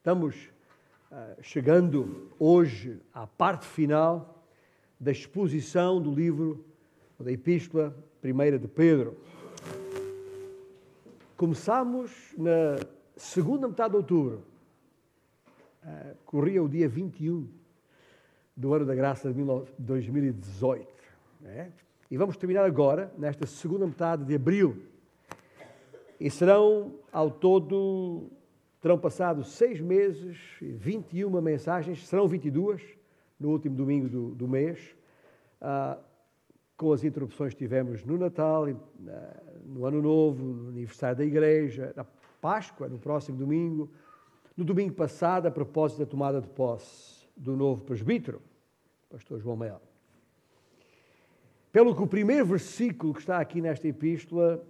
Estamos uh, chegando hoje à parte final da exposição do livro, da Epístola Primeira de Pedro. Começamos na segunda metade de outubro. Uh, corria o dia 21 do ano da graça de 2018. Né? E vamos terminar agora, nesta segunda metade de abril. E serão, ao todo, terão passado seis meses, 21 mensagens, serão 22 no último domingo do, do mês, ah, com as interrupções que tivemos no Natal, no Ano Novo, no aniversário da Igreja, na Páscoa, no próximo domingo, no domingo passado, a propósito da tomada de posse do novo presbítero, pastor João Mel. Pelo que o primeiro versículo que está aqui nesta epístola,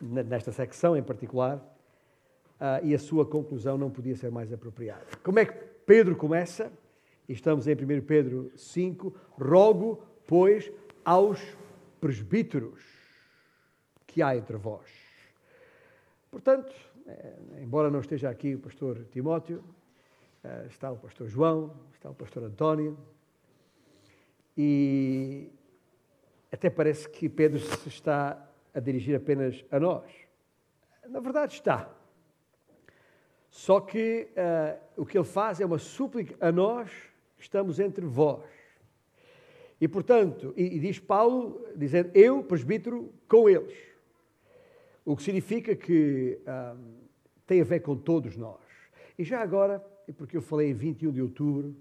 nesta secção em particular, e a sua conclusão não podia ser mais apropriada. Como é que Pedro começa? Estamos em 1 Pedro 5. Rogo, pois, aos presbíteros que há entre vós. Portanto, eh, embora não esteja aqui o pastor Timóteo, eh, está o pastor João, está o pastor António, e até parece que Pedro se está a dirigir apenas a nós. Na verdade, está. Só que uh, o que ele faz é uma súplica a nós, estamos entre vós. E, portanto, e, e diz Paulo, dizendo, eu, presbítero, com eles. O que significa que uh, tem a ver com todos nós. E já agora, porque eu falei em 21 de outubro,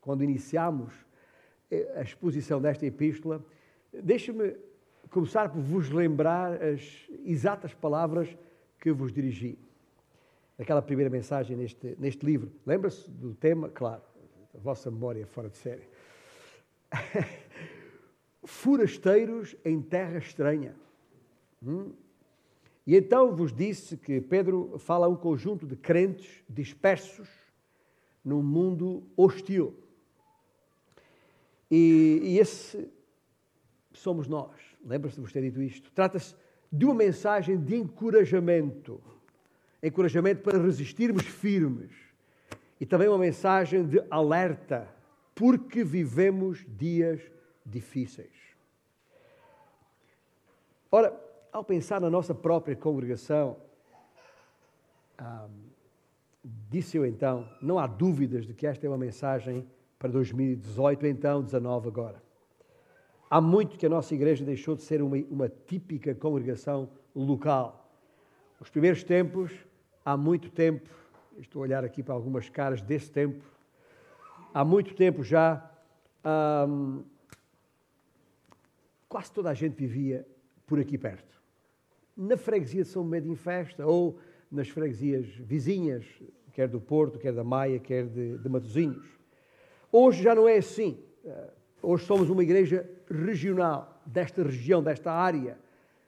quando iniciámos eh, a exposição desta epístola, Deixe-me começar por vos lembrar as exatas palavras que vos dirigi. Naquela primeira mensagem neste, neste livro. Lembra-se do tema? Claro, a vossa memória é fora de série. Forasteiros em terra estranha. Hum? E então vos disse que Pedro fala a um conjunto de crentes dispersos num mundo hostil. E, e esse somos nós. Lembra-se de vos ter dito isto? Trata-se de uma mensagem de encorajamento. Encorajamento para resistirmos firmes. E também uma mensagem de alerta, porque vivemos dias difíceis. Ora, ao pensar na nossa própria congregação, ah, disse eu então, não há dúvidas de que esta é uma mensagem para 2018, então 19 agora. Há muito que a nossa igreja deixou de ser uma, uma típica congregação local. Os primeiros tempos, há muito tempo, estou a olhar aqui para algumas caras desse tempo, há muito tempo já, hum, quase toda a gente vivia por aqui perto. Na freguesia de São Medo em Festa ou nas freguesias vizinhas, quer do Porto, quer da Maia, quer de, de Matosinhos. Hoje já não é assim. Hoje somos uma igreja regional, desta região, desta área.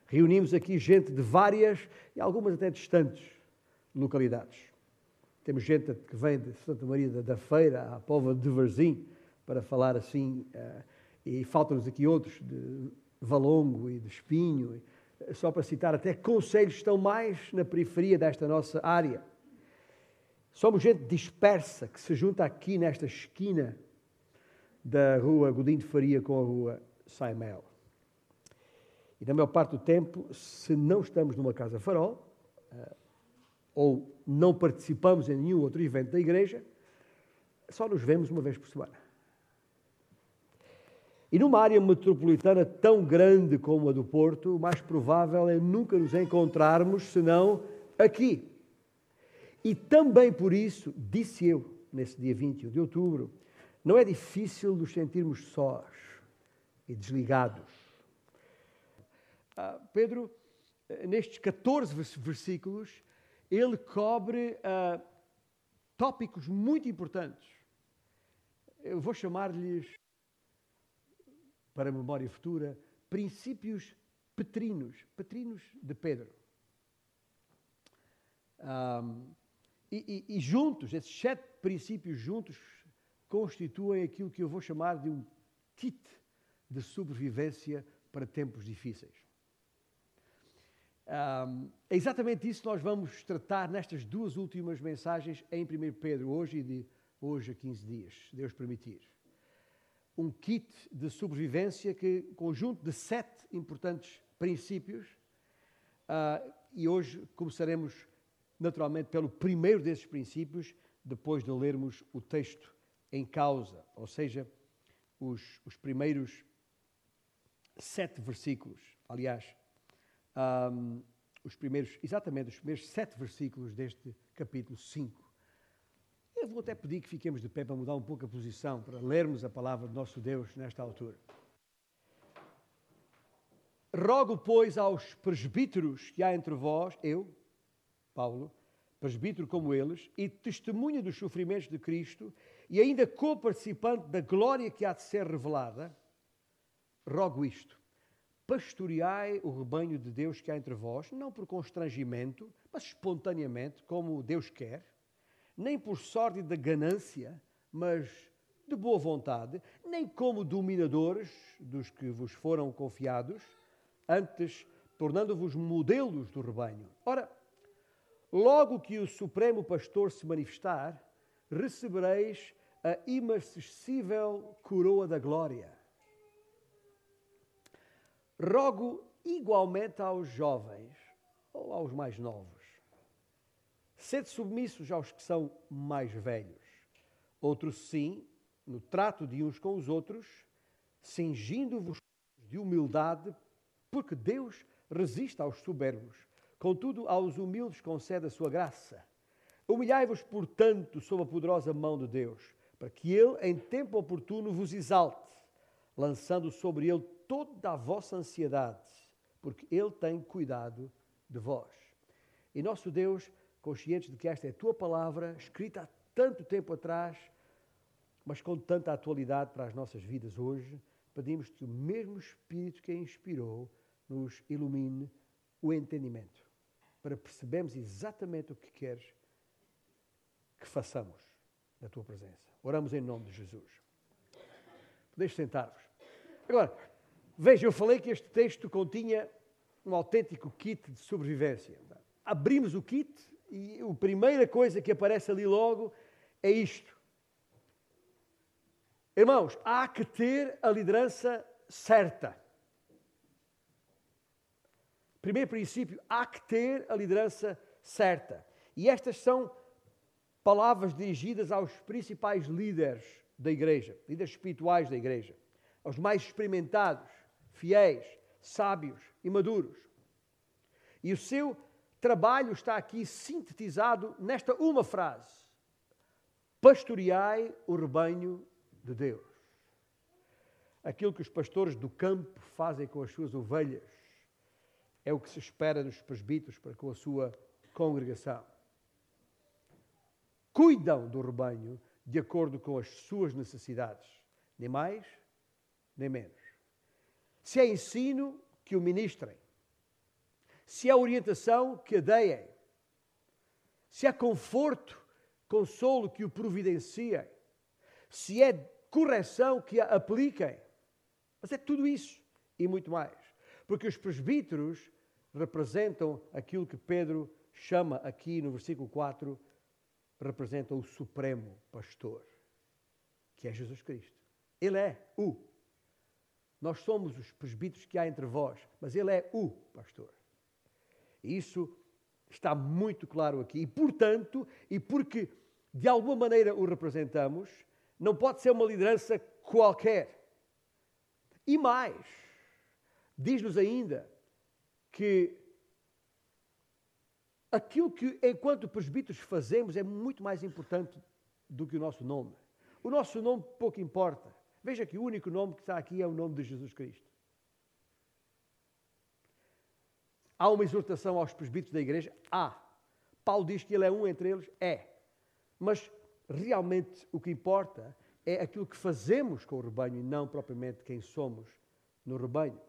Reunimos aqui gente de várias e algumas até distantes localidades. Temos gente que vem de Santa Maria da Feira, à Pova de Varzim, para falar assim, eh, e faltam-nos aqui outros de Valongo e de Espinho, só para citar até conselhos que estão mais na periferia desta nossa área. Somos gente dispersa que se junta aqui nesta esquina da rua Godinho de Faria com a rua Saimel. E na maior parte do tempo, se não estamos numa casa farol, eh, ou não participamos em nenhum outro evento da igreja, só nos vemos uma vez por semana. E numa área metropolitana tão grande como a do Porto, o mais provável é nunca nos encontrarmos senão aqui. E também por isso, disse eu, nesse dia 21 de outubro, não é difícil nos sentirmos sós e desligados. Ah, Pedro, nestes 14 versículos, ele cobre ah, tópicos muito importantes. Eu vou chamar-lhes, para a memória futura, princípios petrinos, petrinos de Pedro. Um, e, e, e, juntos, esses sete princípios juntos, constituem aquilo que eu vou chamar de um kit de sobrevivência para tempos difíceis. Um, é exatamente isso que nós vamos tratar nestas duas últimas mensagens em 1 Pedro, hoje e de hoje a 15 dias, Deus permitir. Um kit de sobrevivência que conjunto de sete importantes princípios uh, e hoje começaremos naturalmente pelo primeiro desses princípios, depois de lermos o texto em causa, ou seja, os, os primeiros sete versículos. Aliás, um, os primeiros, exatamente os primeiros sete versículos deste capítulo 5. Eu vou até pedir que fiquemos de pé para mudar um pouco a posição, para lermos a palavra do nosso Deus nesta altura. Rogo, pois, aos presbíteros que há entre vós, eu, Paulo, presbítero como eles, e testemunha dos sofrimentos de Cristo, e ainda co-participante da glória que há de ser revelada, rogo isto: pastoreai o rebanho de Deus que há entre vós, não por constrangimento, mas espontaneamente, como Deus quer, nem por sorte da ganância, mas de boa vontade, nem como dominadores dos que vos foram confiados, antes tornando-vos modelos do rebanho. Ora, logo que o Supremo Pastor se manifestar, recebereis a imarcessível coroa da glória. Rogo igualmente aos jovens ou aos mais novos. Sede submissos aos que são mais velhos. Outros sim, no trato de uns com os outros, cingindo-vos de humildade, porque Deus resiste aos soberbos, contudo aos humildes concede a sua graça. Humilhai-vos, portanto, sob a poderosa mão de Deus, para que Ele, em tempo oportuno, vos exalte, lançando sobre Ele toda a vossa ansiedade, porque Ele tem cuidado de vós. E nosso Deus, conscientes de que esta é a tua palavra, escrita há tanto tempo atrás, mas com tanta atualidade para as nossas vidas hoje, pedimos que o mesmo Espírito que a inspirou nos ilumine o entendimento, para percebermos exatamente o que queres que façamos na tua presença. Oramos em nome de Jesus. Podeis sentar-vos. Agora, veja, eu falei que este texto continha um autêntico kit de sobrevivência. Abrimos o kit e a primeira coisa que aparece ali logo é isto. Irmãos, há que ter a liderança certa. Primeiro princípio, há que ter a liderança certa. E estas são palavras dirigidas aos principais líderes da igreja, líderes espirituais da igreja, aos mais experimentados, fiéis, sábios e maduros. E o seu trabalho está aqui sintetizado nesta uma frase: Pastoreai o rebanho de Deus. Aquilo que os pastores do campo fazem com as suas ovelhas é o que se espera dos presbíteros para com a sua congregação. Cuidam do rebanho de acordo com as suas necessidades, nem mais, nem menos. Se é ensino, que o ministrem. Se é orientação, que a deem. Se é conforto, consolo, que o providenciem. Se é correção, que a apliquem. Mas é tudo isso e muito mais. Porque os presbíteros representam aquilo que Pedro chama aqui no versículo 4, representa o supremo pastor, que é Jesus Cristo. Ele é o. Nós somos os presbíteros que há entre vós, mas ele é o pastor. E isso está muito claro aqui. E, portanto, e porque de alguma maneira o representamos, não pode ser uma liderança qualquer. E mais, diz-nos ainda que aquilo que, enquanto presbíteros, fazemos é muito mais importante do que o nosso nome. O nosso nome pouco importa. Veja que o único nome que está aqui é o nome de Jesus Cristo. Há uma exortação aos presbíteros da igreja? Há. Paulo diz que ele é um entre eles? É. Mas realmente o que importa é aquilo que fazemos com o rebanho e não propriamente quem somos no rebanho.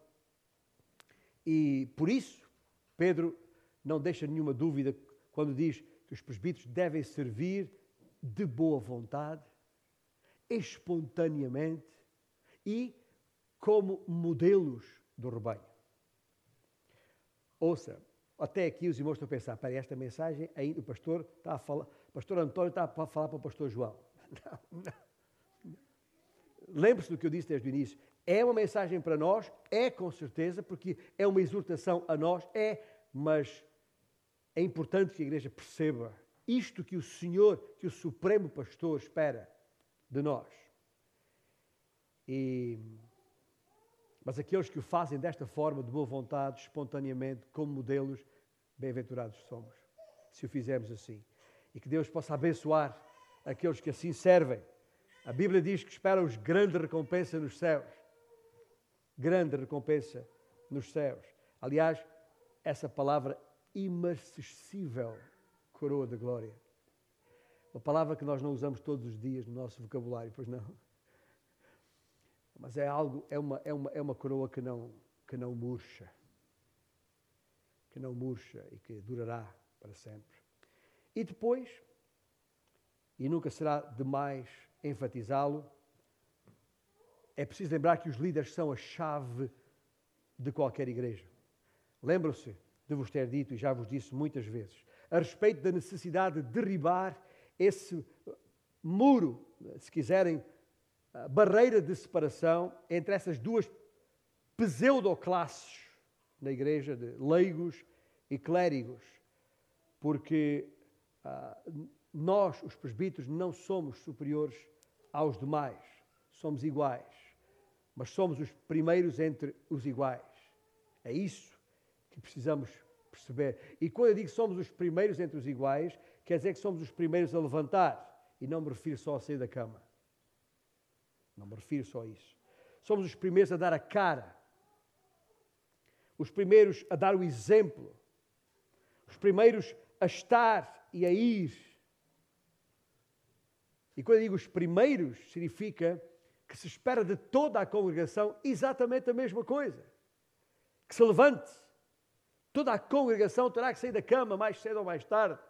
E por isso, Pedro não deixa nenhuma dúvida quando diz que os presbíteros devem servir de boa vontade, espontaneamente e como modelos do rebanho. Ouça, até aqui os irmãos estão a pensar, para esta mensagem, ainda o pastor está a falar, pastor António está a falar para o pastor João. Lembre-se do que eu disse desde o início. É uma mensagem para nós, é com certeza, porque é uma exortação a nós, é, mas é importante que a igreja perceba isto que o Senhor, que o Supremo Pastor espera de nós. E, mas aqueles que o fazem desta forma, de boa vontade, espontaneamente, como modelos, bem-aventurados somos, se o fizermos assim. E que Deus possa abençoar aqueles que assim servem. A Bíblia diz que esperam-os grande recompensa nos céus. Grande recompensa nos céus. Aliás, essa palavra imarcessível coroa da glória. Uma palavra que nós não usamos todos os dias no nosso vocabulário, pois não. Mas é algo, é uma, é uma, é uma coroa que não, que não murcha. Que não murcha e que durará para sempre. E depois, e nunca será demais enfatizá-lo, é preciso lembrar que os líderes são a chave de qualquer igreja. Lembram-se de vos ter dito, e já vos disse muitas vezes, a respeito da necessidade de derribar esse muro, se quiserem, barreira de separação entre essas duas pseudoclasses na igreja de leigos e clérigos, porque ah, nós, os presbíteros, não somos superiores aos demais, somos iguais, mas somos os primeiros entre os iguais. É isso que precisamos perceber. E quando eu digo somos os primeiros entre os iguais, quer dizer que somos os primeiros a levantar, e não me refiro só a sair da cama. Não me refiro só a isso. Somos os primeiros a dar a cara, os primeiros a dar o exemplo, os primeiros a estar e a ir. E quando eu digo os primeiros, significa que se espera de toda a congregação exatamente a mesma coisa. Que se levante. Toda a congregação terá que sair da cama mais cedo ou mais tarde.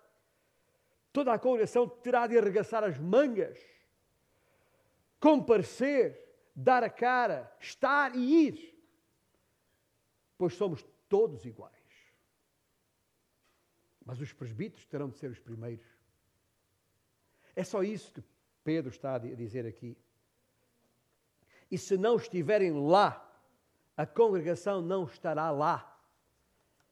Toda a congregação terá de arregaçar as mangas comparecer, dar a cara, estar e ir. Pois somos todos iguais. Mas os presbíteros terão de ser os primeiros. É só isso que Pedro está a dizer aqui. E se não estiverem lá, a congregação não estará lá.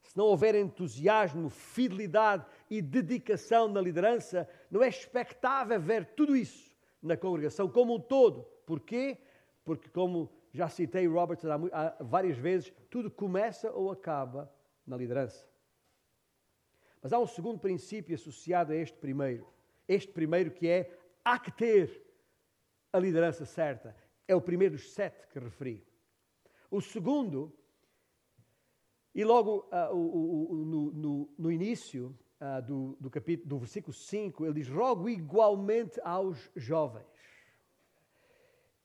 Se não houver entusiasmo, fidelidade e dedicação na liderança, não é expectável ver tudo isso na congregação como um todo. Porquê? Porque, como já citei Robertson há várias vezes, tudo começa ou acaba na liderança. Mas há um segundo princípio associado a este primeiro. Este primeiro que é há que ter a liderança certa. É o primeiro dos sete que referi. O segundo, e logo uh, o, o, no, no, no, início, uh, do, do, capítulo, do versículo 5, ele diz: Rogo igualmente aos jovens,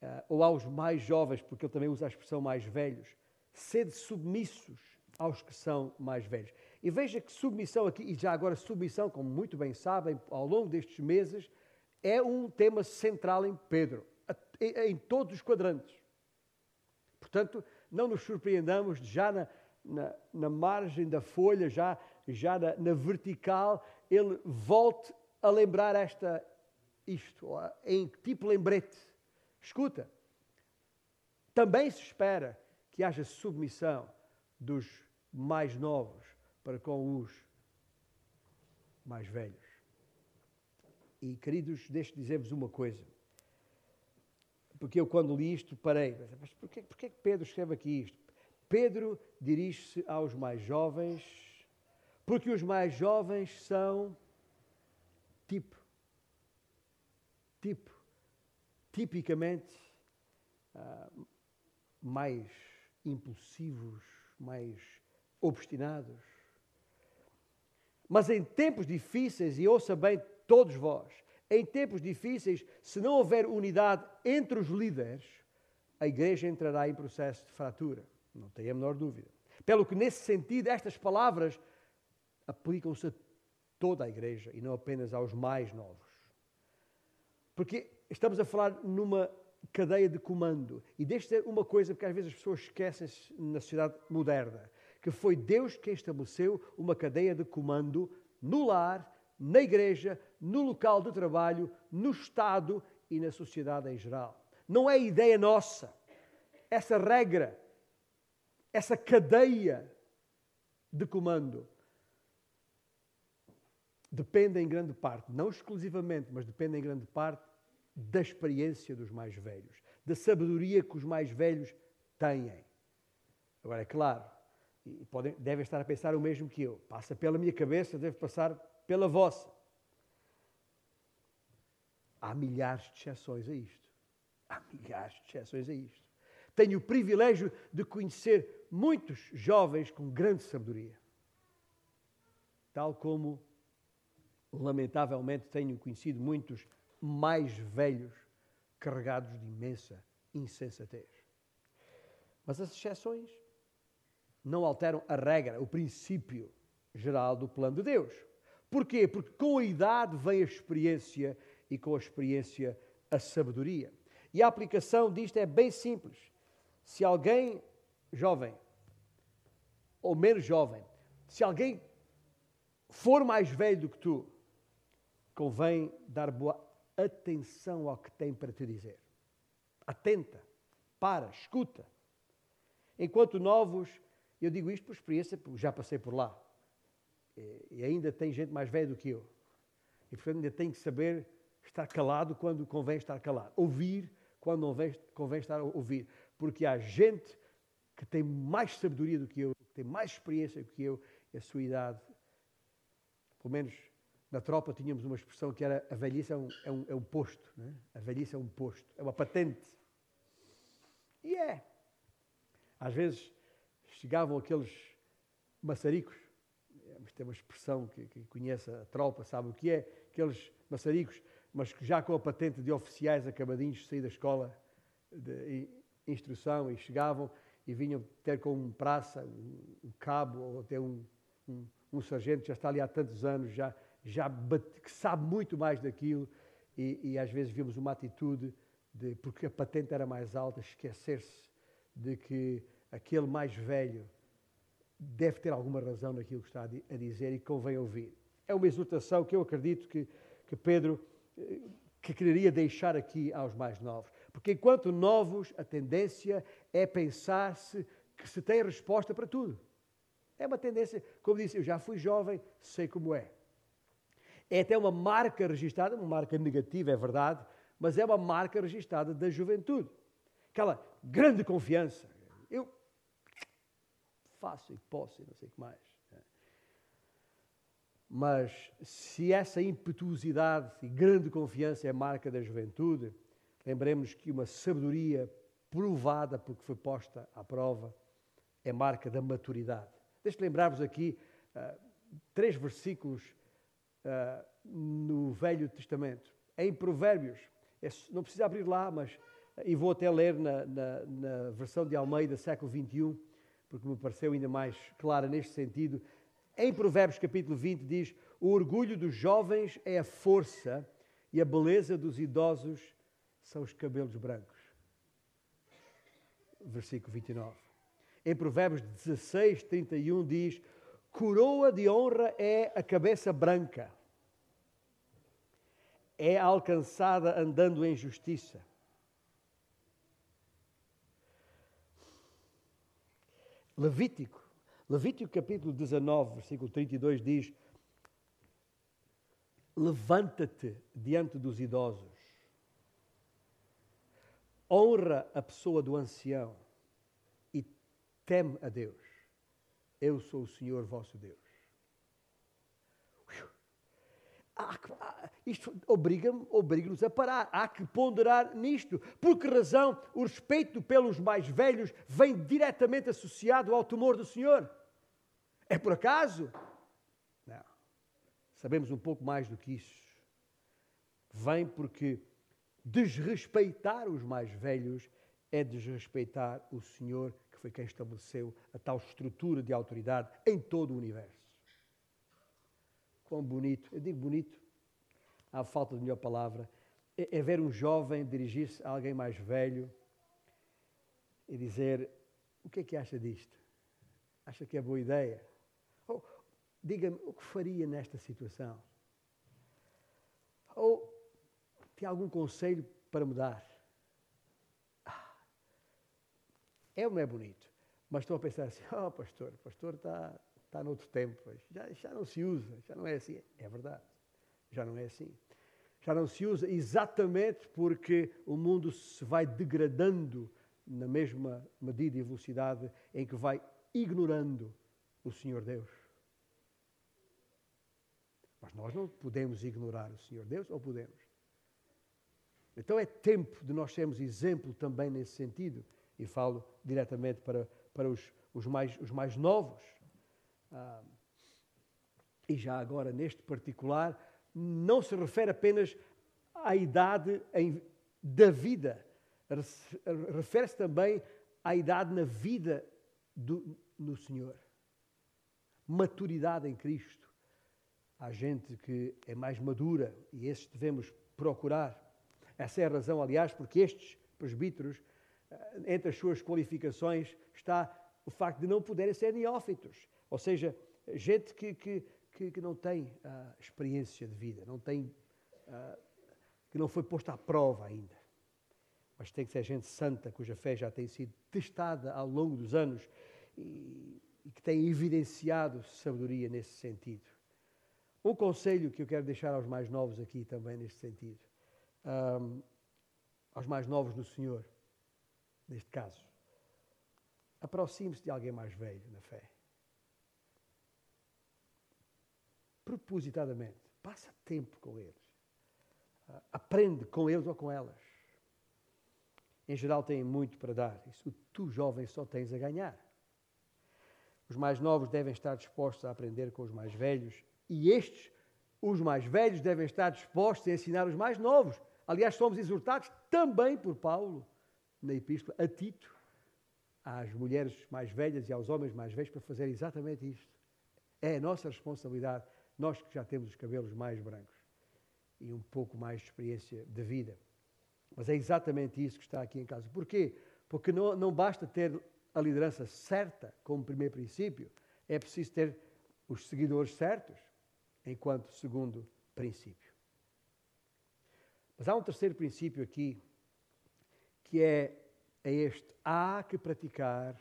uh, ou aos mais jovens, porque ele também usa a expressão mais velhos, sede submissos aos que são mais velhos. E veja que submissão aqui, e já agora submissão, como muito bem sabem, ao longo destes meses, é um tema central em Pedro, em todos os quadrantes. Portanto, não nos surpreendamos já na, na, na margem da folha, já já na, na vertical, ele volte a lembrar esta, isto, em tipo lembrete. Escuta, também se espera que haja submissão dos mais novos para com os mais velhos. E, queridos, deixe dizer-vos uma coisa. Porque eu, quando li isto, parei. Mas porquê, porquê que Pedro escreve aqui isto? Pedro dirige-se aos mais jovens porque os mais jovens são tipo, tipo, tipicamente uh, mais impulsivos, mais obstinados. Mas em tempos difíceis, e ouça bem todos vós, em tempos difíceis, se não houver unidade entre os líderes, a igreja entrará em processo de fratura. Não tenho a menor dúvida. Pelo que, nesse sentido, estas palavras aplicam-se a toda a igreja e não apenas aos mais novos. Porque estamos a falar numa cadeia de comando. E deixe ser uma coisa, porque às vezes as pessoas esquecem-se na sociedade moderna, que foi Deus quem estabeleceu uma cadeia de comando no lar, na igreja, no local de trabalho, no Estado e na sociedade em geral. Não é ideia nossa. Essa regra, essa cadeia de comando depende em grande parte, não exclusivamente, mas depende em grande parte da experiência dos mais velhos, da sabedoria que os mais velhos têm. Agora, é claro, e podem, devem estar a pensar o mesmo que eu. Passa pela minha cabeça, deve passar pela vossa. Há milhares de exceções a isto. Há milhares de exceções a isto. Tenho o privilégio de conhecer muitos jovens com grande sabedoria. Tal como lamentavelmente tenho conhecido muitos mais velhos carregados de imensa insensatez. Mas as exceções não alteram a regra, o princípio geral do plano de Deus. Porquê? Porque com a idade vem a experiência e com a experiência a sabedoria. E a aplicação disto é bem simples. Se alguém jovem ou menos jovem, se alguém for mais velho do que tu, convém dar boa atenção ao que tem para te dizer. Atenta, para, escuta. Enquanto novos, eu digo isto por experiência, porque já passei por lá. E ainda tem gente mais velha do que eu. E portanto ainda tenho que saber estar calado quando convém estar calado. Ouvir quando não convém estar a ouvir. Porque há gente que tem mais sabedoria do que eu, que tem mais experiência do que eu, e a sua idade, pelo menos na tropa tínhamos uma expressão que era a velhice é um, é um, é um posto. Né? A velhice é um posto, é uma patente. E é. Às vezes chegavam aqueles maçaricos, tem uma expressão que, que conhece a tropa, sabe o que é, aqueles maçaricos, mas que já com a patente de oficiais acabadinhos de sair da escola de instrução e chegavam e vinham ter com um praça, um, um cabo ou até um, um, um sargento já está ali há tantos anos, já já que sabe muito mais daquilo e, e, às vezes vimos uma atitude de, porque a patente era mais alta, esquecer-se de que aquele mais velho deve ter alguma razão naquilo que está a dizer e convém ouvir. É uma exortação que eu acredito que, que Pedro eh, que quereria deixar aqui aos mais novos. Porque enquanto novos, a tendência é pensar-se que se tem resposta para tudo. É uma tendência, como disse, eu já fui jovem, sei como é. É até uma marca registrada, uma marca negativa, é verdade, mas é uma marca registrada da juventude. Aquela grande confiança. Eu faço e posso e não sei o que mais. Mas se essa impetuosidade e grande confiança é marca da juventude, lembremos que uma sabedoria provada porque foi posta à prova é marca da maturidade. Deixe-me lembrar-vos aqui uh, três versículos uh, no Velho Testamento. Em Provérbios, é, não precisa abrir lá, mas e vou até ler na, na, na, versão de Almeida, século 21, porque me pareceu ainda mais clara neste sentido. Em Provérbios, capítulo 20, diz: O orgulho dos jovens é a força e a beleza dos idosos são os cabelos brancos. Versículo 29. Em Provérbios 16, 31 diz: Coroa de honra é a cabeça branca, é alcançada andando em justiça. Levítico, Levítico capítulo 19, versículo 32 diz: Levanta-te diante dos idosos, honra a pessoa do ancião e teme a Deus. Eu sou o Senhor vosso Deus. isto obriga-nos obriga a parar. Há que ponderar nisto. Por que razão o respeito pelos mais velhos vem diretamente associado ao temor do Senhor? É por acaso? Não. Sabemos um pouco mais do que isso. Vem porque desrespeitar os mais velhos é desrespeitar o Senhor foi quem estabeleceu a tal estrutura de autoridade em todo o universo. Quão bonito, eu digo bonito, há falta de melhor palavra, é, é ver um jovem dirigir-se a alguém mais velho e dizer: O que é que acha disto? Acha que é boa ideia? Ou diga-me o que faria nesta situação? Ou tem algum conselho para me dar? Ah, é ou não é bonito? Mas estou a pensar assim, oh pastor, pastor está, está noutro tempo, já, já não se usa, já não é assim. É verdade, já não é assim. Já não se usa exatamente porque o mundo se vai degradando na mesma medida e velocidade em que vai ignorando o Senhor Deus. Mas nós não podemos ignorar o Senhor Deus, ou podemos? Então é tempo de nós sermos exemplo também nesse sentido. E falo diretamente para, para os, os, mais, os mais novos. Ah, e já agora, neste particular, não se refere apenas à idade em, da vida, refere-se também à idade na vida do, no Senhor. Maturidade em Cristo. Há gente que é mais madura e esses devemos procurar. Essa é a razão, aliás, porque estes presbíteros, entre as suas qualificações, está o facto de não poderem ser neófitos. Ou seja, gente que, que, que, que não tem uh, experiência de vida, não tem, uh, que não foi posta à prova ainda. Mas tem que ser gente santa, cuja fé já tem sido testada ao longo dos anos e, e que tem evidenciado sabedoria nesse sentido. Um conselho que eu quero deixar aos mais novos aqui também neste sentido, um, aos mais novos do Senhor, neste caso, aproxime-se de alguém mais velho na fé. Propositadamente, passa tempo com eles. Uh, aprende com eles ou com elas. Em geral, têm muito para dar. Isso tu, jovem, só tens a ganhar. Os mais novos devem estar dispostos a aprender com os mais velhos e estes, os mais velhos, devem estar dispostos a ensinar os mais novos. Aliás, somos exortados também por Paulo, na Epístola, a Tito, às mulheres mais velhas e aos homens mais velhos, para fazer exatamente isto. É a nossa responsabilidade, nós que já temos os cabelos mais brancos e um pouco mais de experiência de vida. Mas é exatamente isso que está aqui em casa. Porquê? Porque não, não basta ter a liderança certa como primeiro princípio, é preciso ter os seguidores certos enquanto segundo princípio. Mas há um terceiro princípio aqui, que é, é este: há que praticar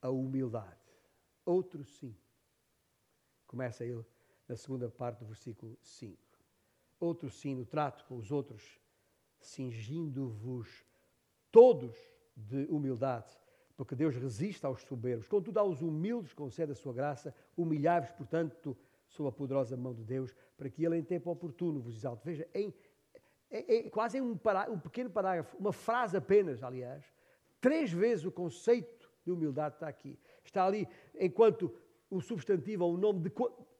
a humildade. Outro sim. Começa ele na segunda parte do versículo 5. Outro sim no trato com os outros, cingindo-vos todos de humildade, porque Deus resiste aos soberbos. Contudo, aos humildes concede a sua graça. Humilhai-vos, portanto, sob a poderosa mão de Deus, para que Ele, em tempo oportuno, vos exalte. Veja, em, em, em quase um, um pequeno parágrafo, uma frase apenas, aliás, três vezes o conceito de humildade está aqui. Está ali enquanto o substantivo ou o nome de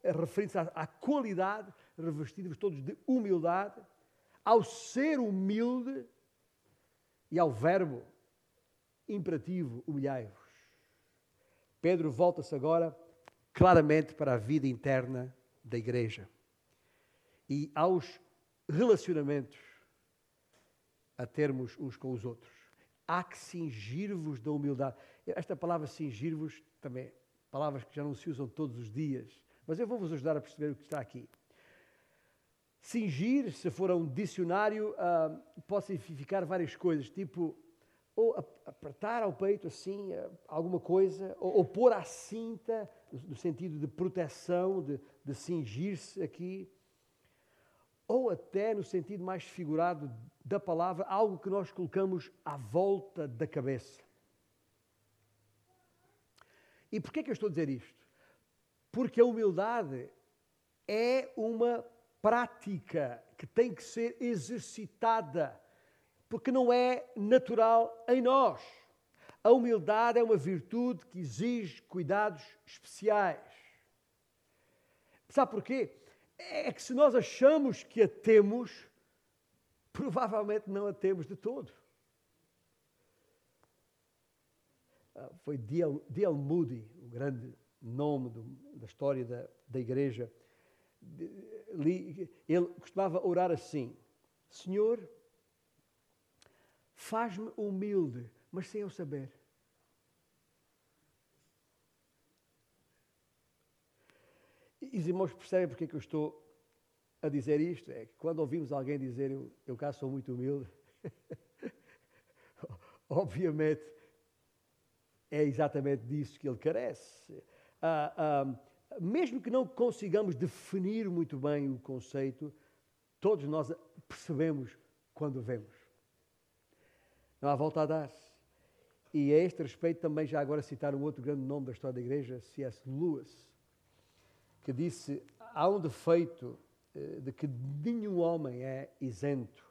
referindo-se à, à qualidade, revestidos todos de humildade, ao ser humilde e ao verbo imperativo, humilhai-vos. Pedro volta-se agora claramente para a vida interna da igreja e aos relacionamentos a termos uns com os outros. Há que cingir-vos da humildade. Esta palavra cingir-vos também, palavras que já não se usam todos os dias, mas eu vou-vos ajudar a perceber o que está aqui. Cingir, se for a um dicionário, uh, pode significar várias coisas, tipo ou apertar ao peito assim eh, alguma coisa, ou, ou pôr à cinta, no sentido de proteção, de, de cingir-se aqui, ou até no sentido mais figurado da palavra, algo que nós colocamos à volta da cabeça. E porquê que eu estou a dizer isto? Porque a humildade é uma prática que tem que ser exercitada porque não é natural em nós. A humildade é uma virtude que exige cuidados especiais. Sabe porquê? É que se nós achamos que a temos, provavelmente não a temos de todo. Ah, foi D.L. Moody, o grande nome do, da história da, da igreja. Ele costumava orar assim: Senhor, Faz-me humilde, mas sem eu saber. E os irmãos percebem porque é que eu estou a dizer isto? É que quando ouvimos alguém dizer eu, eu cá sou muito humilde, obviamente é exatamente disso que ele carece. Ah, ah, mesmo que não consigamos definir muito bem o conceito, todos nós percebemos quando vemos. Não há volta a dar. E a este respeito também já agora citar um outro grande nome da história da igreja, C.S. Lewis, que disse, há um defeito eh, de que nenhum homem é isento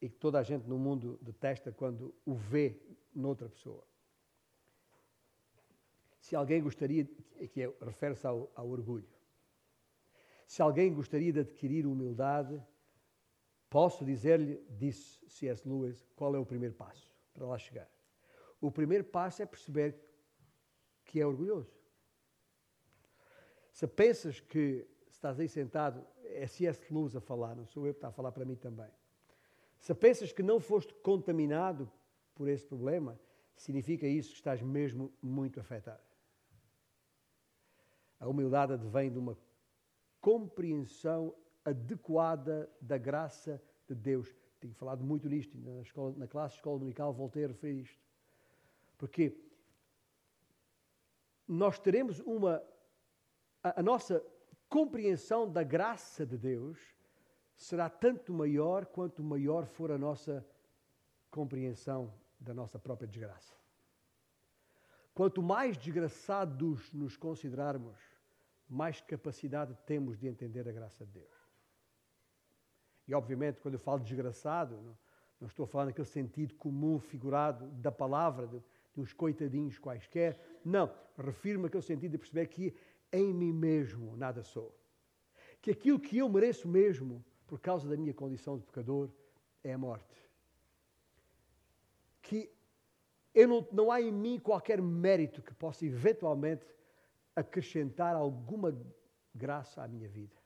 e que toda a gente no mundo detesta quando o vê noutra pessoa. Se alguém gostaria, que é, refere-se ao, ao orgulho, se alguém gostaria de adquirir humildade, posso dizer-lhe, disse C.S. Lewis, qual é o primeiro passo para lá chegar. O primeiro passo é perceber que é orgulhoso. Se pensas que estás aí sentado, é C.S. Lewis a falar, não sou eu que está a falar para mim também. Se pensas que não foste contaminado por esse problema, significa isso que estás mesmo muito afetado. A humildade advém de uma compreensão adequada da graça de Deus. Tenho falado muito nisto, na, escola, na classe de escola dominical voltei a referir isto. Porque nós teremos uma. A, nossa compreensão da graça de Deus será tanto maior quanto maior for a nossa compreensão da nossa própria desgraça. Quanto mais desgraçados nos considerarmos, mais capacidade temos de entender a graça de Deus. E, obviamente, quando eu falo desgraçado, não, estou falando naquele sentido comum, figurado da palavra, de, uns coitadinhos quaisquer. Não, refiro-me sentido de perceber que em mim mesmo nada sou. Que aquilo que eu mereço mesmo, por causa da minha condição de pecador, é a morte. Que eu não, não há em mim qualquer mérito que possa eventualmente acrescentar alguma graça à minha vida.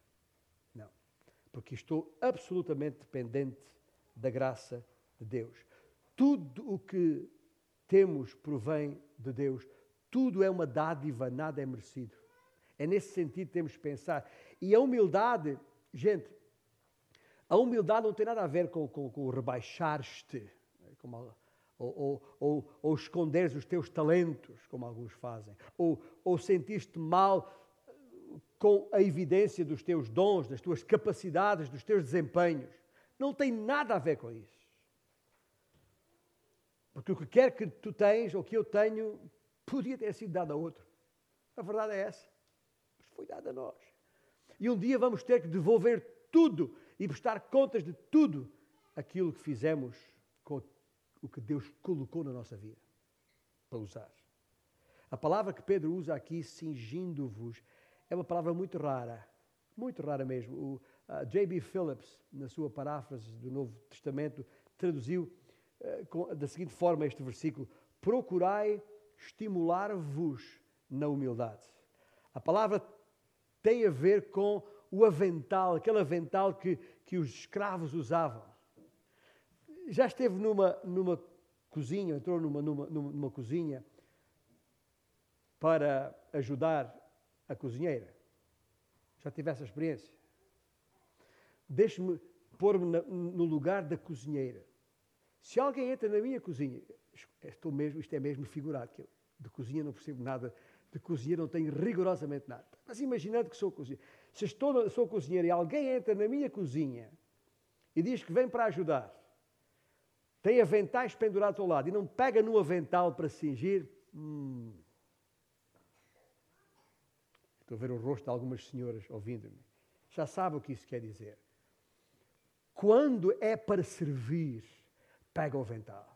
Não. Porque estou absolutamente dependente da graça de Deus. Tudo o que temos provém de Deus. Tudo é uma dádiva, nada é merecido. É nesse sentido que temos que pensar. E a humildade, gente, a humildade não tem nada a ver com, com, com rebaixar-te, ou, ou, ou, ou esconderes os teus talentos, como alguns fazem, ou, ou sentir-te mal com a evidência dos teus dons, das tuas capacidades, dos teus desempenhos. Não tem nada a ver com isso. Porque o que quer que tu tens, ou que eu tenho, podia ter sido dado a outro. A verdade é essa foi dado a nós. E um dia vamos ter que devolver tudo e prestar contas de tudo aquilo que fizemos com o que Deus colocou na nossa vida para usar. A palavra que Pedro usa aqui, cingindo-vos, é uma palavra muito rara, muito rara mesmo. O J.B. Phillips, na sua paráfrase do Novo Testamento, traduziu com, da seguinte forma este versículo: Procurai estimular-vos na humildade. A palavra tem a ver com o avental, aquele avental que, que os escravos usavam. Já esteve numa, numa cozinha, entrou numa, numa, numa cozinha para ajudar a cozinheira. Já tive essa experiência. Deixe-me pôr-me no lugar da cozinheira. Se alguém entra na minha cozinha, estou mesmo, isto é mesmo figurado, que eu de cozinha não percebo nada de cozinheiro não tenho rigorosamente nada. Mas imaginando que sou cozinheiro. Se estou, sou cozinheiro e alguém entra na minha cozinha e diz que vem para ajudar, tem aventais pendurados ao lado e não pega no avental para cingir, hum, estou a ver o rosto de algumas senhoras ouvindo-me. Já sabe o que isso quer dizer. Quando é para servir, pega o avental.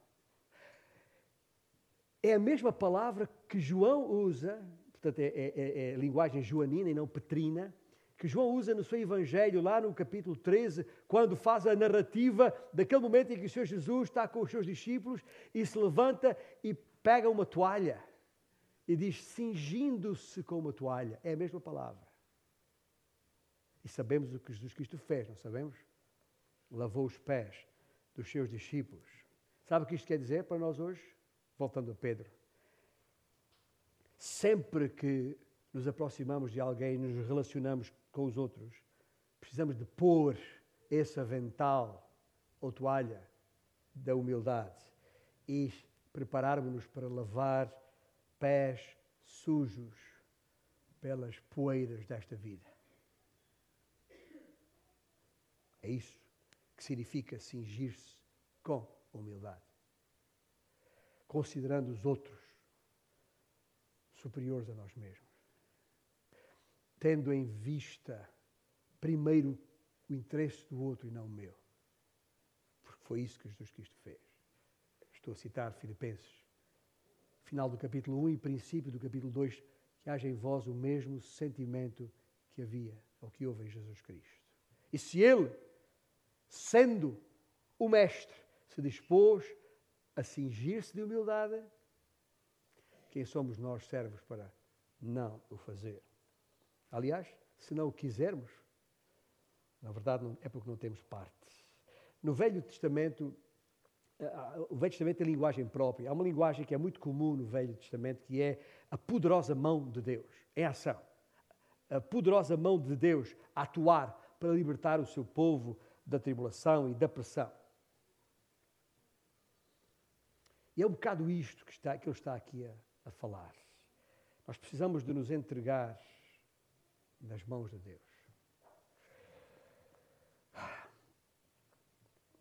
É a mesma palavra que João usa, portanto, é, é, é, é linguagem joanina e não petrina, que João usa no seu Evangelho, lá no capítulo 13, quando faz a narrativa daquele momento em que o Senhor Jesus está com os seus discípulos e se levanta e pega uma toalha e diz: cingindo-se com uma toalha. É a mesma palavra. E sabemos o que Jesus Cristo fez, não sabemos? Lavou os pés dos seus discípulos. Sabe o que isto quer dizer para nós hoje? Voltando a Pedro, sempre que nos aproximamos de alguém, nos relacionamos com os outros, precisamos de pôr esse avental ou toalha da humildade e prepararmos-nos para lavar pés sujos pelas poeiras desta vida. É isso que significa cingir-se com humildade, considerando os outros superiores a nós mesmos, tendo em vista primeiro o interesse do outro e não o meu. Porque foi isso que Jesus Cristo fez. Estou a citar Filipenses, final do capítulo 1 e princípio do capítulo 2, que haja em vós o mesmo sentimento que havia, ou que houve em Jesus Cristo. E se Ele, sendo o Mestre, se dispôs a cingir-se de humildade, quem somos nós servos para não o fazer? Aliás, se não o quisermos, na verdade é porque não temos parte. No Velho Testamento, o Velho Testamento tem linguagem própria. Há uma linguagem que é muito comum no Velho Testamento, que é a poderosa mão de Deus, em ação. A poderosa mão de Deus a atuar para libertar o seu povo da tribulação e da pressão. E é um bocado isto que, está, que ele está aqui a, a falar. Nós precisamos de nos entregar nas mãos de Deus.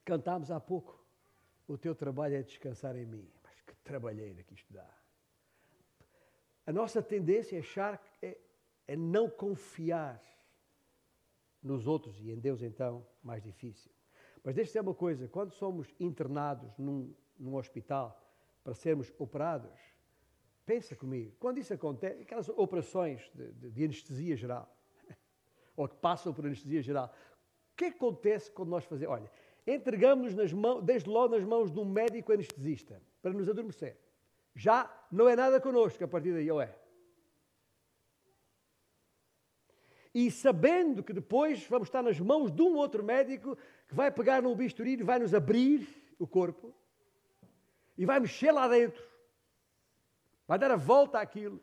Cantámos há pouco. O teu trabalho é descansar em mim. Mas que trabalheira que isto dá. A nossa tendência é achar é, é não confiar nos outros e em Deus, então, mais difícil. Mas deixe-me uma coisa: quando somos internados num, num hospital para sermos operados, pensa comigo, quando isso acontece, aquelas operações de, de, de anestesia geral, ou que passam por anestesia geral, o que acontece quando nós fazemos? Olha, entregamos-nos mãos, desde logo nas mãos de um médico anestesista, para nos adormecer. Já não é nada connosco a partir daí, ou é? E sabendo que depois vamos estar nas mãos de um outro médico que vai pegar num bisturi e vai nos abrir o corpo e vai mexer lá dentro, vai dar a volta àquilo.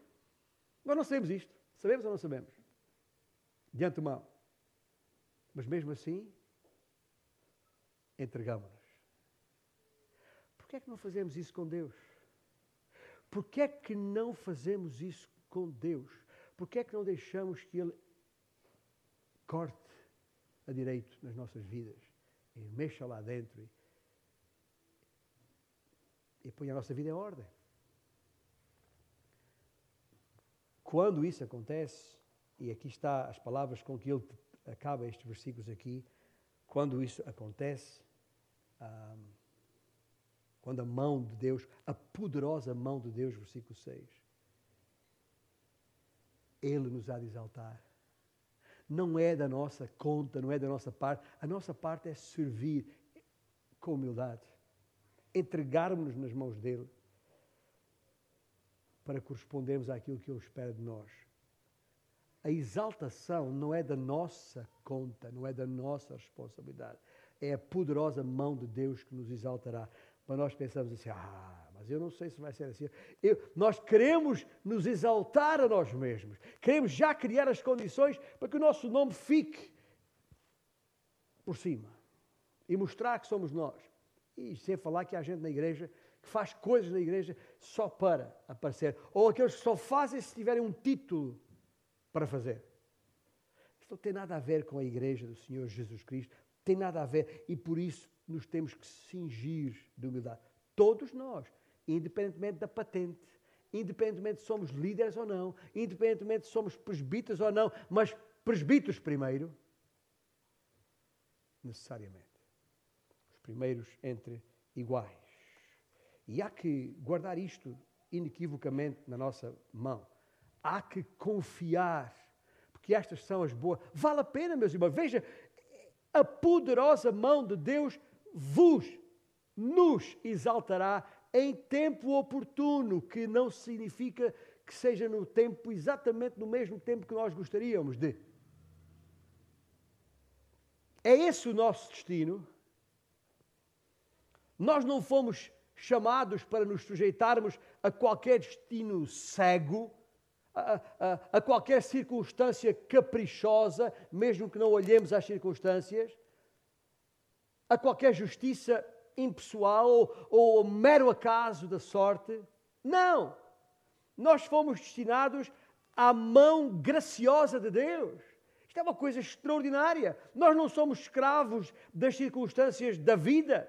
Nós não sabemos isto. Sabemos ou não sabemos? De antemão. Mas mesmo assim, entregamos-nos. Porquê é que não fazemos isso com Deus? Porquê é que não fazemos isso com Deus? Porquê é que não deixamos que Ele corte a direito nas nossas vidas e mexa lá dentro e, põe a nossa vida em ordem? Quando isso acontece, e aqui está as palavras com que ele acaba estes versículos aqui, quando isso acontece, ah, quando a mão de Deus, a poderosa mão de Deus, versículo 6, Ele nos há de exaltar. Não é da nossa conta, não é da nossa parte. A nossa parte é servir com humildade, entregarmos-nos nas mãos dEle para correspondermos àquilo que Ele espera de nós. A exaltação não é da nossa conta, não é da nossa responsabilidade. É a poderosa mão de Deus que nos exaltará. Mas nós pensamos assim, ah, mas eu não sei se vai ser assim. Eu, nós queremos nos exaltar a nós mesmos. Queremos já criar as condições para que o nosso nome fique por cima. E mostrar que somos nós. E sem falar que há gente na igreja que faz coisas na igreja só para aparecer. Ou aqueles que só fazem se tiverem um título para fazer. Isto não tem nada a ver com a igreja do Senhor Jesus Cristo, tem nada a ver e por isso nos temos que cingir de humildade. Todos nós, independentemente da patente, independentemente se somos líderes ou não, independentemente se somos presbíteros ou não, mas presbíteros primeiro, necessariamente. Os primeiros entre iguais. E há que guardar isto inequivocamente na nossa mão. Há que confiar, porque estas são as boas. Vale a pena, meus irmãos. Veja, a poderosa mão de Deus vos, nos exaltará em tempo oportuno, que não significa que seja no tempo, exatamente no mesmo tempo que nós gostaríamos de. É esse o nosso destino. Nós não fomos chamados para nos sujeitarmos a qualquer destino cego, a, a, a qualquer circunstância caprichosa, mesmo que não olhemos às circunstâncias, a qualquer justiça impessoal ou, ou mero acaso da sorte. Não! Nós fomos destinados à mão graciosa de Deus. Isto é uma coisa extraordinária. Nós não somos escravos das circunstâncias da vida.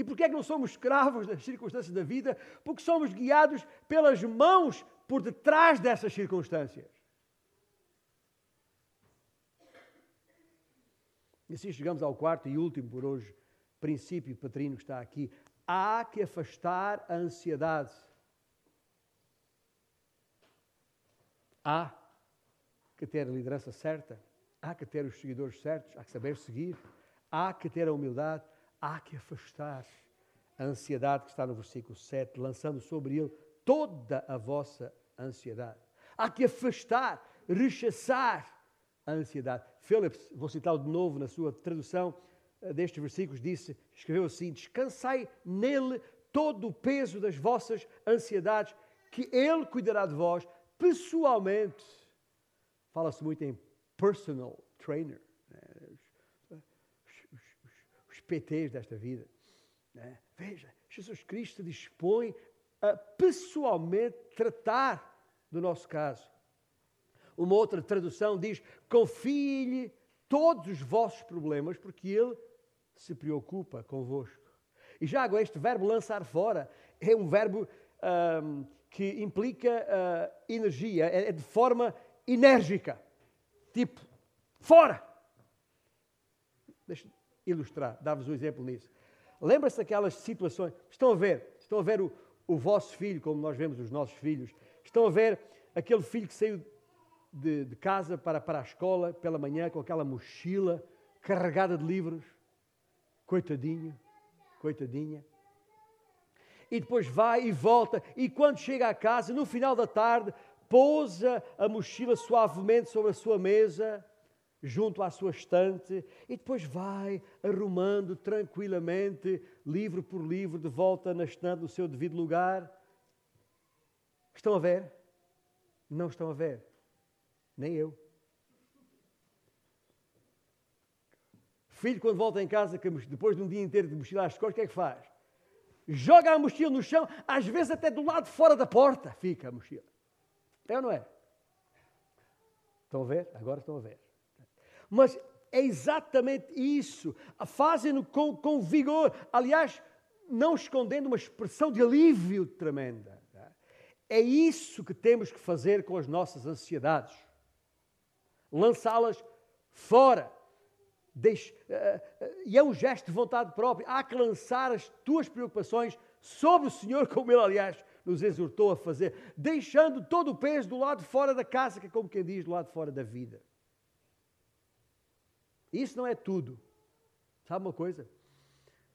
E porquê é que não somos escravos das circunstâncias da vida? Porque somos guiados pelas mãos por detrás dessas circunstâncias. E assim chegamos ao quarto e último por hoje princípio patrino que está aqui. Há que afastar a ansiedade. Há que ter a liderança certa, há que ter os seguidores certos, há que saber seguir, há que ter a humildade, há que afastar a ansiedade que está no versículo 7, lançando sobre ele toda a vossa ansiedade. Há que afastar, rechaçar a ansiedade. Phillips, vou citá-lo de novo na sua tradução eh, destes versículos, disse, escreveu assim: Descansai nele todo o peso das vossas ansiedades, que ele cuidará de vós pessoalmente. Fala-se muito em personal trainer, né? os, os, os, os, PTs desta vida. Né? Veja, Jesus Cristo dispõe a pessoalmente tratar do nosso caso. Uma outra tradução diz: confie-lhe todos os vossos problemas, porque Ele se preocupa convosco. E já agora, este verbo lançar fora é um verbo um, que implica uh, energia, é, é de forma enérgica. Tipo, fora! Deixa ilustrar, dar-vos um exemplo nisso. Lembra-se daquelas situações, estão a ver, estão a ver o, o vosso filho, como nós vemos os nossos filhos, estão a ver aquele filho que saiu de, de casa para, para a escola pela manhã com aquela mochila carregada de livros, coitadinho, coitadinha. E depois vai e volta, e quando chega à casa, no final da tarde, pousa a mochila suavemente sobre a sua mesa, junto à sua estante, e depois vai arrumando tranquilamente, livro por livro, de volta na estante, no seu devido lugar. Estão a ver? Não estão a ver. Nem eu. Filho, quando volta em casa, depois de um dia inteiro de mochila às costas, o que é que faz? Joga a mochila no chão, às vezes até do lado fora da porta fica a mochila. É ou não é? Estão a ver? Agora estão a ver. Mas é exatamente isso. Fazem-no com, com vigor. Aliás, não escondendo uma expressão de alívio tremenda. É isso que temos que fazer com as nossas ansiedades. Lançá-las fora uh, uh, e é um gesto de vontade própria. Há que lançar as tuas preocupações sobre o Senhor, como Ele, aliás, nos exortou a fazer, deixando todo o peso do lado fora da casa, que é como quem diz, do lado fora da vida. Isso não é tudo. Sabe uma coisa?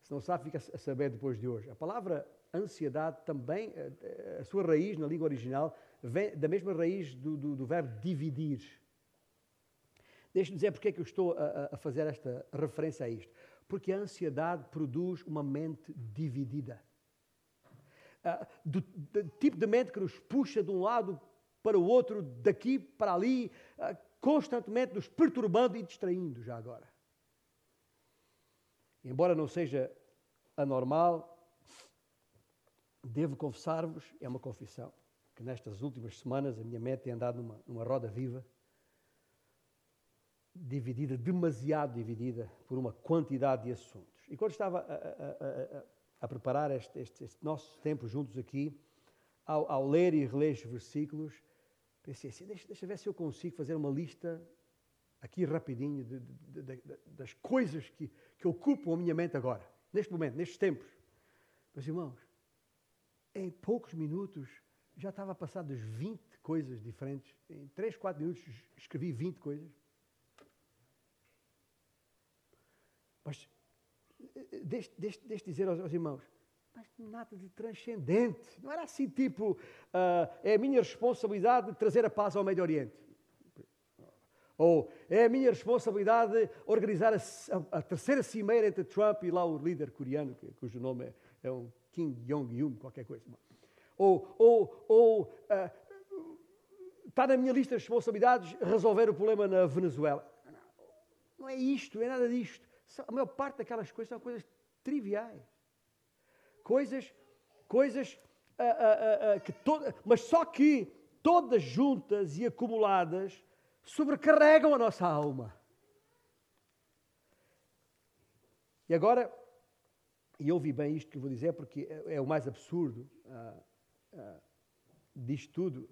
Se não sabe, fica a saber depois de hoje. A palavra ansiedade também, eh, a sua raiz na língua original, vem da mesma raiz do, do, do verbo dividir. Deixe-me dizer porque é que eu estou a, a, fazer esta referência a isto. Porque a ansiedade produz uma mente dividida. Uh, do, do, tipo de mente que nos puxa de um lado para o outro, daqui para ali, uh, constantemente nos perturbando e distraindo, já agora. Embora não seja anormal, devo confessar-vos, é uma confissão, que nestas últimas semanas a minha mente tem andado numa, numa roda viva dividida, demasiado dividida, por uma quantidade de assuntos. E quando estava a, a, a, a preparar este, este, este, nosso tempo juntos aqui, ao, ao, ler e reler estes versículos, pensei assim: deixa, deixa ver se eu consigo fazer uma lista aqui rapidinho de, de, de, das coisas que, que ocupam a minha mente agora, neste momento, nestes tempos. Meus irmãos, em poucos minutos já estava a passar das 20 coisas diferentes. Em 3, 4 minutos escrevi 20 coisas. Mas deixe, deixe, deixe dizer aos, aos, irmãos, mas nada de transcendente. Não era assim tipo, uh, é a minha responsabilidade trazer a paz ao Médio Oriente. Ou é a minha responsabilidade organizar a, a, a terceira cimeira entre Trump e lá o líder coreano, cujo nome é, é um Kim Jong-un, qualquer coisa. Ou, ou, ou uh, está na minha lista de responsabilidades resolver o problema na Venezuela. Não é isto, é nada disto. A maior parte daquelas coisas são coisas triviais. Coisas, coisas uh, uh, uh, que todas, mas só que todas juntas e acumuladas sobrecarregam a nossa alma. E agora, e ouvi bem isto que vou dizer, porque é, é o mais absurdo uh, disto tudo.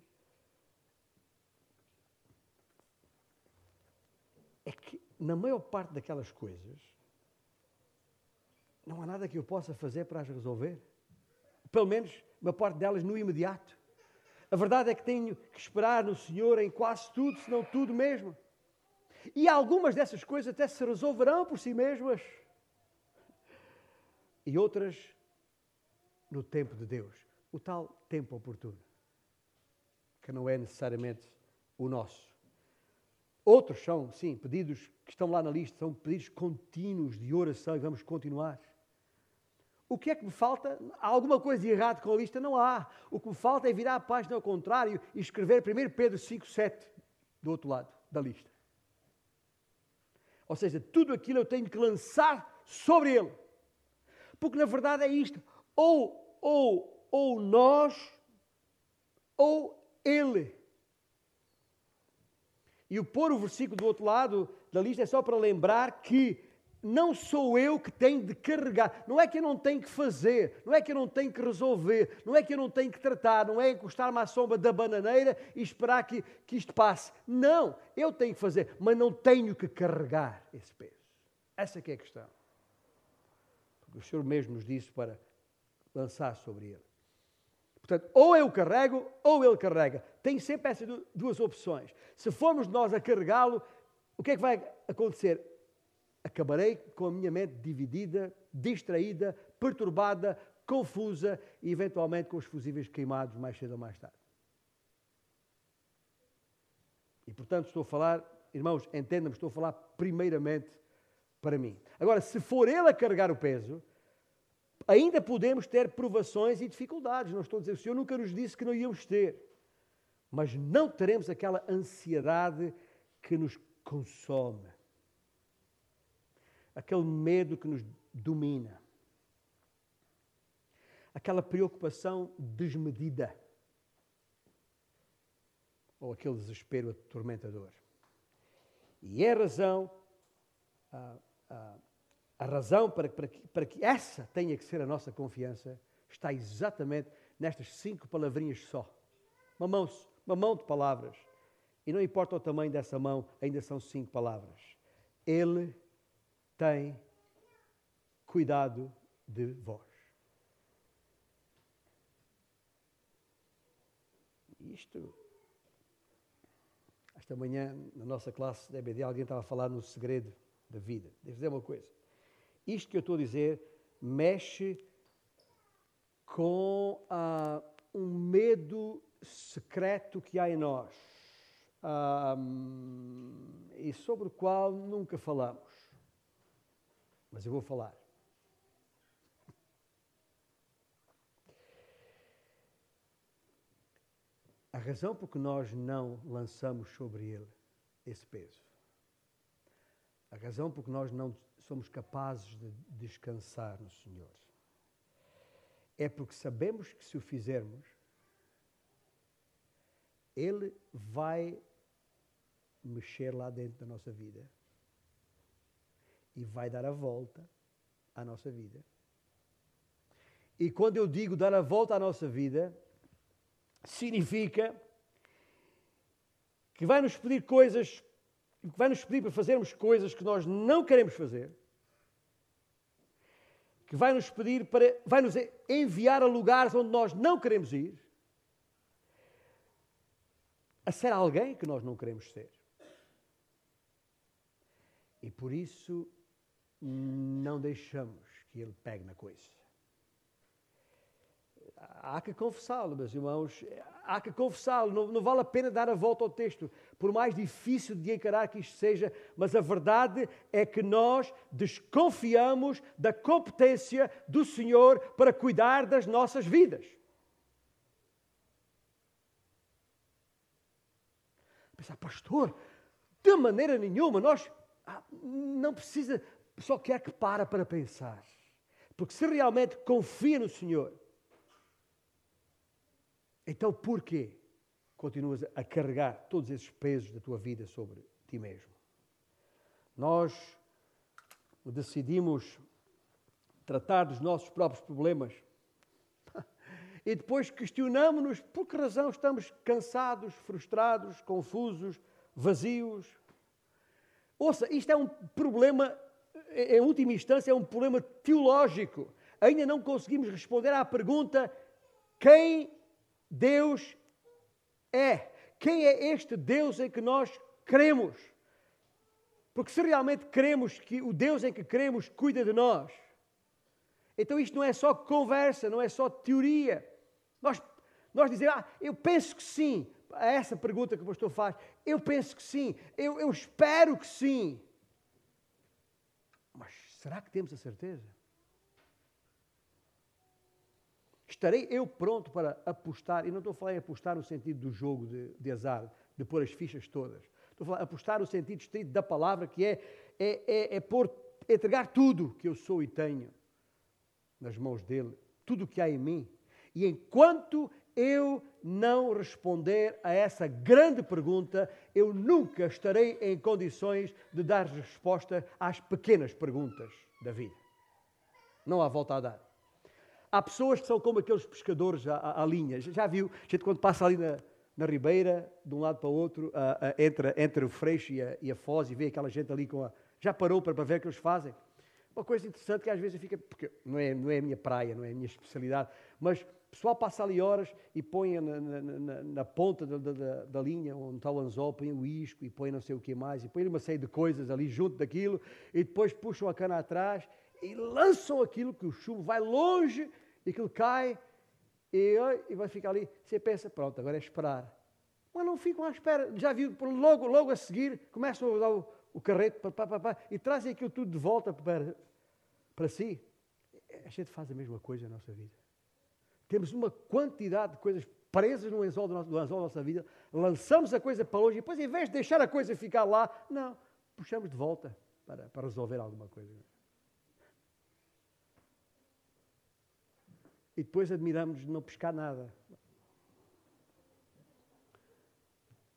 É que, na maior parte daquelas coisas, não há nada que eu possa fazer para as resolver. Pelo menos, uma parte delas no imediato. A verdade é que tenho que esperar no Senhor em quase tudo, se não tudo mesmo. E algumas dessas coisas até se resolverão por si mesmas e outras no tempo de Deus, o tal tempo oportuno, que não é necessariamente o nosso. Outros são, sim, pedidos que estão lá na lista, são pedidos contínuos de oração e vamos continuar. O que é que me falta? Há alguma coisa de errado com a lista? Não há. O que me falta é virar a página ao contrário e escrever 1 Pedro 5, 7 do outro lado da lista. Ou seja, tudo aquilo eu tenho que lançar sobre ele. Porque na verdade é isto: ou, ou, ou nós, ou ele. E o pôr o versículo do outro lado da lista é só para lembrar que não sou eu que tenho de carregar. Não é que eu não tenho que fazer, não é que eu não tenho que resolver, não é que eu não tenho que tratar, não é encostar-me à sombra da bananeira e esperar que, que isto passe. Não, eu tenho que fazer, mas não tenho que carregar esse peso. Essa é a questão o Senhor mesmo nos disse para lançar sobre ele. Portanto, ou eu carrego, ou ele carrega. Tem sempre essas duas opções. Se formos nós a carregá-lo, o que é que vai acontecer? Acabarei com a minha mente dividida, distraída, perturbada, confusa e eventualmente com os fusíveis queimados mais cedo ou mais tarde. E portanto estou a falar, irmãos, entendam-me, estou a falar primeiramente para mim. Agora, se for ele a carregar o peso, ainda podemos ter provações e dificuldades. Não estou a dizer, o Senhor nunca nos disse que não íamos ter. Mas não teremos aquela ansiedade que nos consome. Aquele medo que nos domina. Aquela preocupação desmedida. Ou aquele desespero atormentador. E é a razão. Ah, a, a razão para, para, que, para que essa tenha que ser a nossa confiança está exatamente nestas cinco palavrinhas só. Uma mão, uma mão de palavras. E não importa o tamanho dessa mão, ainda são cinco palavras. Ele tem cuidado de vós. Isto, esta manhã, na nossa classe de EBD, alguém estava a falar no segredo da vida. Devo dizer uma coisa. Isto que eu estou a dizer mexe com uh, um medo secreto que há em nós um, e sobre o qual nunca falamos. Mas eu vou falar. A razão por que nós não lançamos sobre ele esse peso. A razão por que nós não somos capazes de descansar no Senhor. É porque sabemos que se o fizermos, Ele vai mexer lá dentro da nossa vida e vai dar a volta à nossa vida. E quando eu digo dar a volta à nossa vida, significa que vai nos pedir coisas que vai nos pedir para fazermos coisas que nós não queremos fazer, que vai nos pedir para, vai nos enviar a lugares onde nós não queremos ir, a ser alguém que nós não queremos ser. E por isso não deixamos que ele pegue na coisa. Há que confessá-lo, meus irmãos, há que confessá-lo, não, não, vale a pena dar a volta ao texto, por mais difícil de encarar que isto seja, mas a verdade é que nós desconfiamos da competência do Senhor para cuidar das nossas vidas. Pensar, pastor, de maneira nenhuma, nós ah, não precisa, só quer que para para pensar. Porque se realmente confia no Senhor, então por quê continuas a carregar todos esses pesos da tua vida sobre ti mesmo? Nós decidimos tratar dos nossos próprios problemas e depois questionamos-nos por que razão estamos cansados, frustrados, confusos, vazios. Ouça, isto é um problema, em última instância, é um problema teológico. Ainda não conseguimos responder à pergunta: quem Deus é? Quem é este Deus em que nós cremos? Porque se realmente cremos que o Deus em que cremos cuida de nós, então isto não é só conversa, não é só teoria. Nós, nós dizemos, ah, eu penso que sim, a essa pergunta que o pastor faz, eu penso que sim, eu, eu espero que sim. Será que temos a certeza? Estarei eu pronto para apostar, e não estou a falar em apostar no sentido do jogo de, de azar, de pôr as fichas todas. Estou a falar apostar no sentido estrito da palavra, que é, é, é, é pôr, entregar tudo que eu sou e tenho nas mãos dele, tudo o que há em mim. E enquanto eu não responder a essa grande pergunta, eu nunca estarei em condições de dar resposta às pequenas perguntas da vida. Não há volta a dar. Há pessoas que são como aqueles pescadores à, à linha. Já viu? A gente quando passa ali na, na ribeira, de um lado para o outro, uh, uh, entre, entre o freixo e a, e a foz, e vê aquela gente ali com a... Já parou para, para ver o que eles fazem? Uma coisa interessante que às vezes fica... Porque não é, não é a minha praia, não é a minha especialidade, mas pessoal passa ali horas e põe na, na, na, na ponta da, da, da, linha, onde está o anzol, põe o isco e põe não sei o que mais, e põe uma série de coisas ali junto daquilo, e depois puxam a cana atrás e lançam aquilo que o chumbo vai longe e aquilo cai e, e vai ficar ali. Você pensa, pronto, agora é esperar. Mas não ficam à espera. Já viu, logo, logo a seguir, começam a usar o, o carreto pá, pá, pá, e trazem aquilo tudo de volta para, para si. A gente faz a mesma coisa na nossa vida. Temos uma quantidade de coisas presas no anzol, do nosso, do anzol da nossa vida, lançamos a coisa para longe e depois, em vez de deixar a coisa ficar lá, não, puxamos de volta para, para resolver alguma coisa. E depois admiramos de não pescar nada.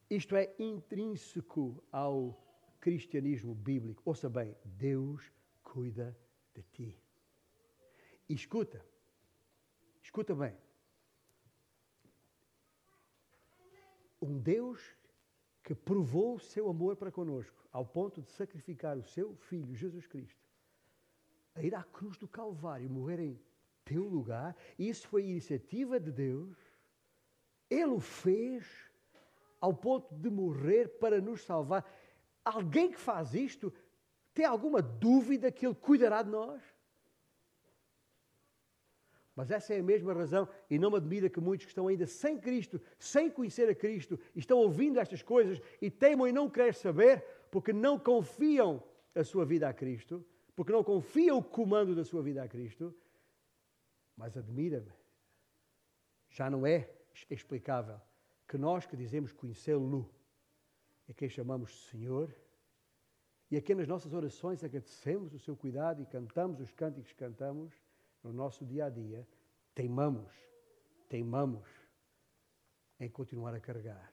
Isto é intrínseco ao cristianismo bíblico. Ouça bem, Deus cuida de ti. E escuta, Escuta bem. Um Deus que provou o seu amor para conosco, ao ponto de sacrificar o seu Filho, Jesus Cristo, a ir à cruz do Calvário, morrer em teu lugar, isso foi iniciativa de Deus. Ele o fez ao ponto de morrer para nos salvar. Alguém que faz isto tem alguma dúvida que Ele cuidará de nós? Mas essa é a mesma razão, e não me admira que muitos que estão ainda sem Cristo, sem conhecer a Cristo, estão ouvindo estas coisas e teimam em não querer saber, porque não confiam a sua vida a Cristo, porque não confiam o comando da sua vida a Cristo. Mas admira-me, já não é explicável que nós que dizemos conhecê-lo, é quem chamamos Senhor, e a quem nas nossas orações agradecemos o seu cuidado e cantamos os cânticos que cantamos, no nosso dia a dia, teimamos, teimamos em continuar a carregar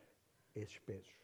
esses pesos.